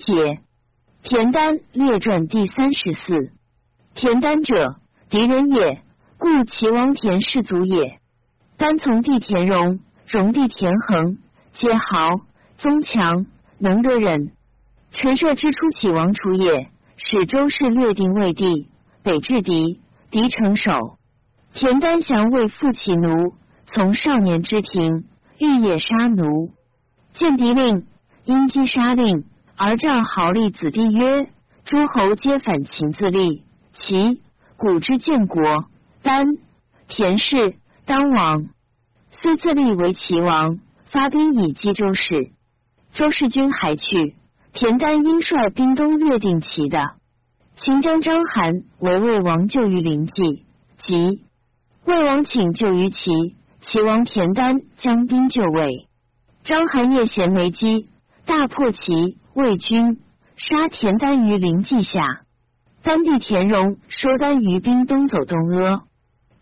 解，田丹列传第三十四。田丹者，敌人也，故齐王田氏族也。丹从弟田荣，荣弟田横，皆豪，宗强，能得忍。陈涉之初，齐王楚也，使周氏略定魏地，北至敌，敌成守。田丹降为父起奴，从少年之庭，欲也杀奴。见敌令，因击杀令，而战豪立子弟曰：“诸侯皆反秦自立，齐古之建国，丹田氏当王。虽自立为齐王，发兵以击周氏。周氏军还去，田丹因率兵东略定齐的。秦将章邯为魏王救于临济，即魏王请救于齐，齐王田丹将兵就魏。章邯夜衔枚机，大破齐魏军，杀田丹于临济下。丹弟田荣收丹于兵东走东阿。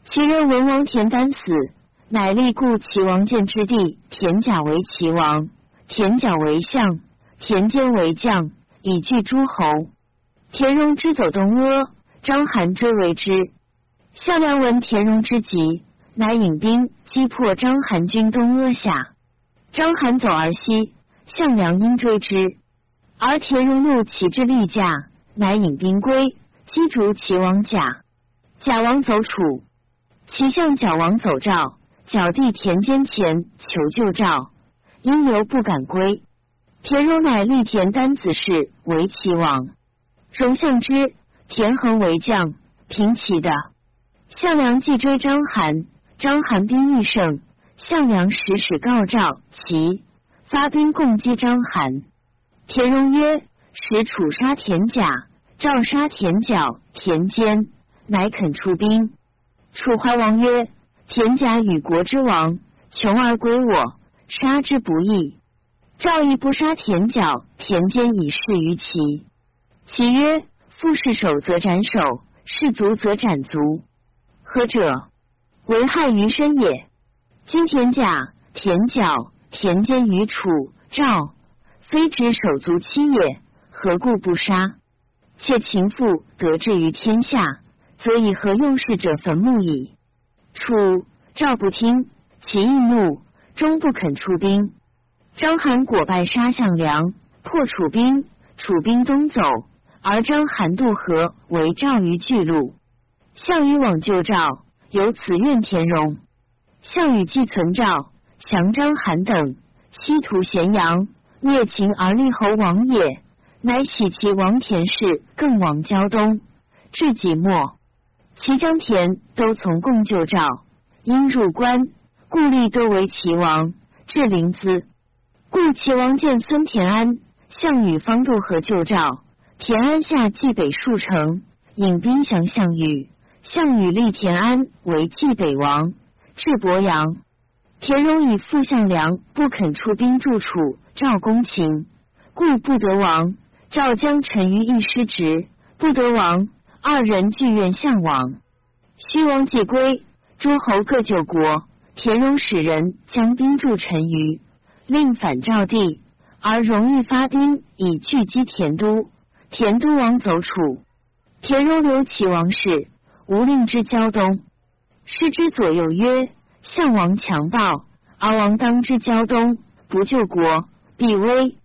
齐人文王田丹死，乃立故齐王建之弟田甲为齐王，田甲为相，田间为将，以拒诸侯。田荣之走东阿，章邯追为之。项梁闻田荣之急，乃引兵击破章邯军东阿下。章邯走而西，项梁因追之，而田荣怒，起至立驾，乃引兵归，击逐齐王甲。甲王走楚，齐相角王走赵，角地田间前求救赵，因留不敢归。田荣乃立田丹子氏为齐王，荣相之，田横为将，平齐的。项梁既追章邯，章邯兵亦胜。项梁使使告赵齐，发兵攻击章邯。田荣曰：“使楚杀田甲，赵杀田角、田间，乃肯出兵。”楚怀王曰：“田甲与国之王，穷而归我，杀之不义。赵亦不杀田角、田间以示于齐。”齐曰：“父士手则斩首，士卒则斩足，何者？为害于身也。”今田甲、田角、田间于楚、赵，非之手足妻也，何故不杀？且秦父得志于天下，则以何用事者坟墓矣？楚、赵不听，其易怒，终不肯出兵。章邯果败，杀项梁，破楚兵，楚兵东走，而章邯渡河，为赵于巨鹿。项羽往救赵，由此怨田荣。项羽既存赵，降章邯等，西屠咸阳，灭秦而立侯王也。乃喜其王田氏更往胶东，至己末，齐将田都从共救赵，因入关，故立多为齐王。至临淄，故齐王见孙田安，项羽方渡河救赵，田安下冀北数城，引兵降项羽。项羽立田安为冀北王。至博阳，田荣以父项梁不肯出兵助楚，赵攻秦，故不得王。赵将臣于一失职，不得王。二人俱愿相王。虚王既归，诸侯各救国。田荣使人将兵助陈余，令反赵地，而容易发兵以拒击田都。田都王走楚，田荣留齐王室，无令之胶东。师之左右曰：“项王强暴，而王当之胶东，不救国，必危。”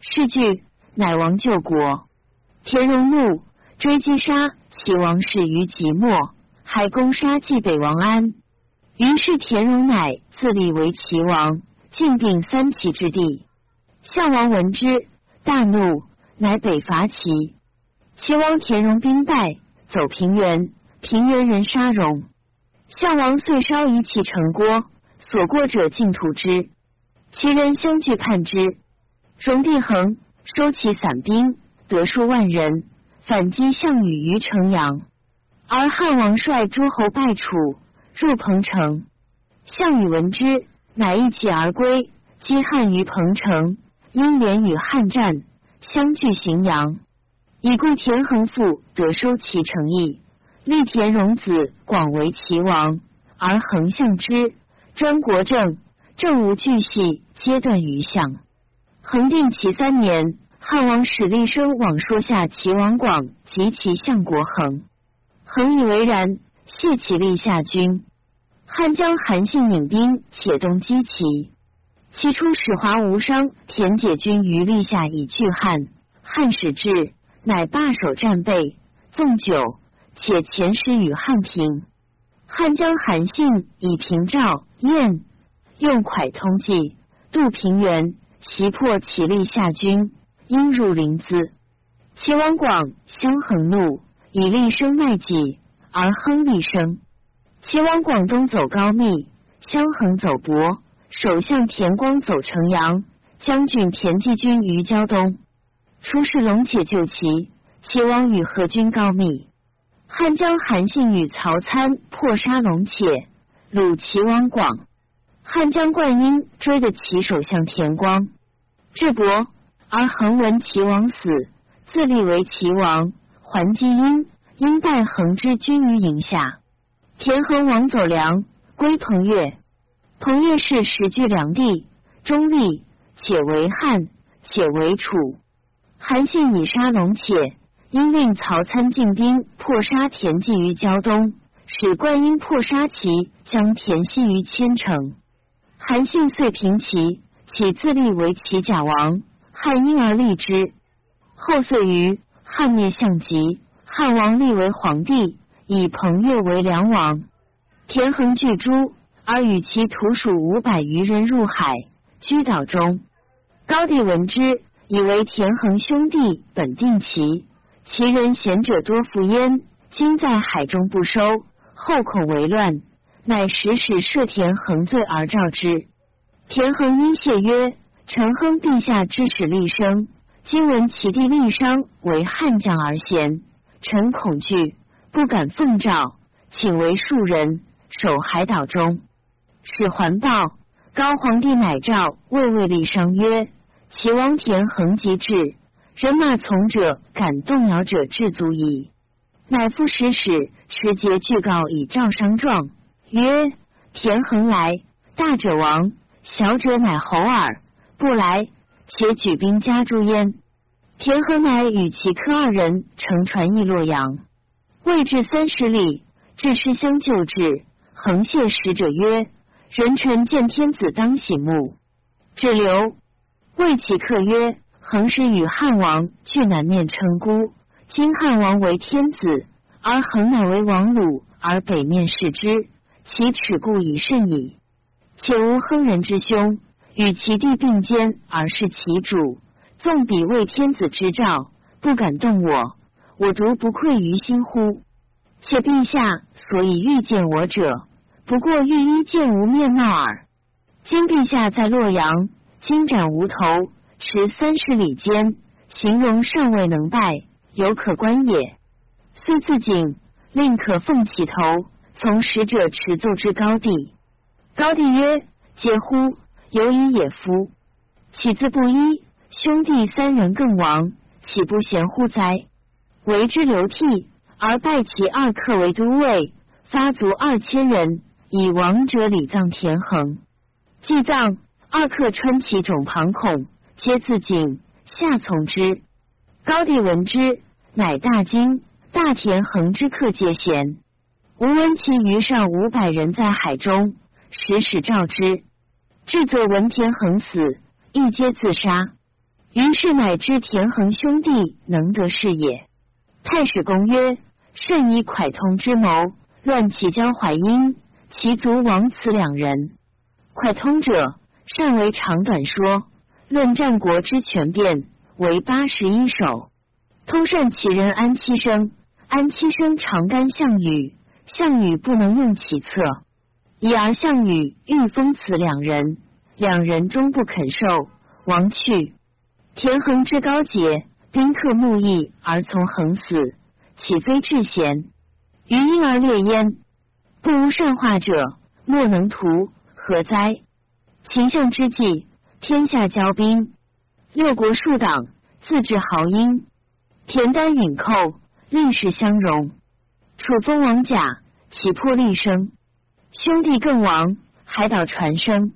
是惧，乃王救国。田荣怒，追击杀齐王室于即墨，还攻杀冀北王安。于是田荣乃自立为齐王，进并三齐之地。项王闻之，大怒，乃北伐齐。齐王田荣兵败，走平原，平原人杀荣。项王遂烧夷其城郭，所过者尽屠之。其人相聚叛之。荣帝恒收其散兵，得数万人，反击项羽于城阳。而汉王率诸侯败楚，入彭城。项羽闻之，乃一起而归，击汉于彭城。因连与汉战，相聚荥阳。以故田横父得收其城邑。立田荣子广为齐王，而横相之专国政，政无巨细，皆断于相。恒定齐三年，汉王使立生往说下齐王广及其相国恒，恒以为然，谢其立下军。汉将韩信引兵且东击齐，其初使华无伤田解军于立下以拒汉。汉使至，乃罢守战备，纵酒，且前师与汉平。汉将韩信以平赵燕，用蒯通计，渡平原，袭破齐立下军，应入临淄。齐王广相横怒，以厉声卖己，而亨厉声。齐王广东走高密，相横走博，首相田光走城阳，将军田忌军于胶东。出使龙且救齐，齐王与何军高密。汉将韩信与曹参破杀龙且，虏齐王广。汉将灌婴追得齐首相田光，智伯而恒闻齐王死，自立为齐王。还击殷，殷败恒之军于营下。田恒王走梁，归彭越。彭越是时据梁地，中立，且为汉，且为楚。韩信以杀龙且。因令曹参进兵破杀田忌于胶东，使灌婴破杀齐，将田西于千城。韩信遂平齐，起自立为齐假王，汉因而立之。后遂于汉灭项籍，汉王立为皇帝，以彭越为梁王。田横聚诸，而与其徒属五百余人入海，居岛中。高帝闻之，以为田横兄弟本定齐。其人贤者多负焉，今在海中不收，后恐为乱，乃使使设田横罪而召之。田横因谢曰：“臣亨陛下之使立生，今闻其弟立商为汉将而贤，臣恐惧，不敢奉诏，请为庶人守海岛中。”使还报，高皇帝乃诏魏魏立商曰：“齐王田横即至。”人马从者，敢动摇者，至足矣。乃复使使持节具告以诏商状，曰：田横来，大者亡，小者乃侯耳。不来，且举兵加诛焉。田横乃与其客二人乘船诣洛阳，未至三十里，至师相救至。横谢使者曰：人臣见天子，当醒目。至留，谓其客曰。恒是与汉王俱南面称孤，今汉王为天子，而恒乃为王鲁，而北面视之，其耻故已甚矣。且无亨人之兄，与其弟并肩而是其主，纵彼为天子之兆，不敢动我，我独不愧于心乎？且陛下所以欲见我者，不过欲一见无面貌耳。今陛下在洛阳，金斩无头。持三十里间，形容尚未能拜，犹可观也。虽自警，令可奉起头，从使者持奏之高帝。高帝曰：“嗟乎！有以也夫，岂自不依？兄弟三人更亡，岂不贤乎哉？为之流涕，而拜其二客为都尉，发卒二千人，以亡者礼葬田横。祭葬二客，穿其冢庞孔。”皆自警下从之。高帝闻之，乃大惊。大田横之客皆贤。吾闻其余上五百人在海中，使使召之。至则闻田横死，亦皆自杀。于是乃知田横兄弟能得事也。太史公曰：甚以蒯通之谋，乱其交淮阴，其族亡此两人。蒯通者，善为长短说。论战国之权变，为八十一首。通善其人安七生，安七生常干项羽，项羽不能用其策，已而项羽欲封此两人，两人终不肯受，亡去。田横之高洁，宾客慕义而从横死，岂非至贤？于因而列焉，不无善化者，莫能图，何哉？秦相之计。天下交兵，六国数党自治豪英，田单允寇，历史相容。楚封王甲，起破立声，兄弟更亡，海岛传声。